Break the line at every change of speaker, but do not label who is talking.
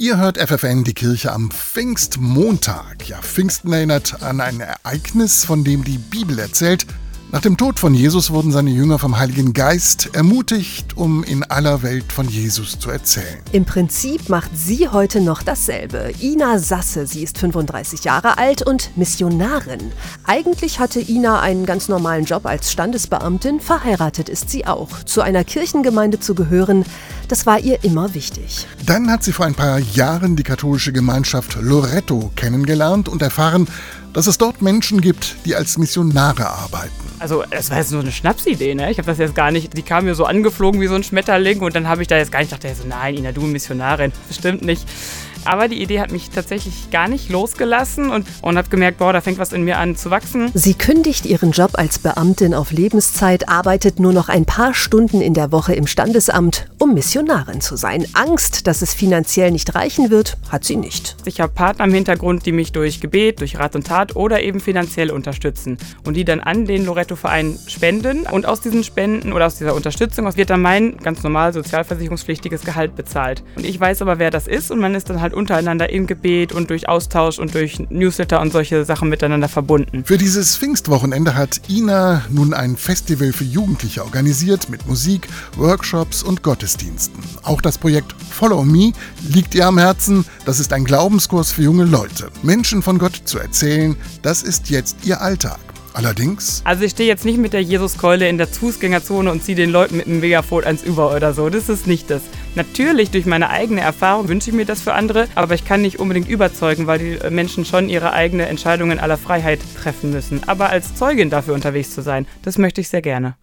Ihr hört FFN die Kirche am Pfingstmontag. Ja, Pfingsten erinnert an ein Ereignis, von dem die Bibel erzählt. Nach dem Tod von Jesus wurden seine Jünger vom Heiligen Geist ermutigt, um in aller Welt von Jesus zu erzählen.
Im Prinzip macht sie heute noch dasselbe. Ina Sasse, sie ist 35 Jahre alt und Missionarin. Eigentlich hatte Ina einen ganz normalen Job als Standesbeamtin, verheiratet ist sie auch. Zu einer Kirchengemeinde zu gehören, das war ihr immer wichtig.
Dann hat sie vor ein paar Jahren die katholische Gemeinschaft Loretto kennengelernt und erfahren, dass es dort Menschen gibt, die als Missionare arbeiten.
Also, es war jetzt nur eine Schnapsidee, ne? Ich habe das jetzt gar nicht. Die kam mir so angeflogen wie so ein Schmetterling und dann habe ich da jetzt gar nicht gedacht, nein, Ina, du Missionarin. Bestimmt nicht. Aber die Idee hat mich tatsächlich gar nicht losgelassen und, und habe gemerkt, boah, da fängt was in mir an zu wachsen.
Sie kündigt ihren Job als Beamtin auf Lebenszeit, arbeitet nur noch ein paar Stunden in der Woche im Standesamt, um Missionarin zu sein. Angst, dass es finanziell nicht reichen wird, hat sie nicht.
Ich habe Partner im Hintergrund, die mich durch Gebet, durch Rat und Tat oder eben finanziell unterstützen und die dann an den Loretto-Verein spenden. Und aus diesen Spenden oder aus dieser Unterstützung wird dann mein ganz normal sozialversicherungspflichtiges Gehalt bezahlt. Und ich weiß aber, wer das ist und man ist dann halt halt untereinander im Gebet und durch Austausch und durch Newsletter und solche Sachen miteinander verbunden.
Für dieses Pfingstwochenende hat Ina nun ein Festival für Jugendliche organisiert mit Musik, Workshops und Gottesdiensten. Auch das Projekt Follow Me liegt ihr am Herzen. Das ist ein Glaubenskurs für junge Leute. Menschen von Gott zu erzählen, das ist jetzt ihr Alltag. Allerdings.
Also ich stehe jetzt nicht mit der Jesuskeule in der Fußgängerzone und ziehe den Leuten mit einem Megafon eins über oder so. Das ist nicht das. Natürlich, durch meine eigene Erfahrung wünsche ich mir das für andere, aber ich kann nicht unbedingt überzeugen, weil die Menschen schon ihre eigene Entscheidung in aller Freiheit treffen müssen. Aber als Zeugin dafür unterwegs zu sein, das möchte ich sehr gerne.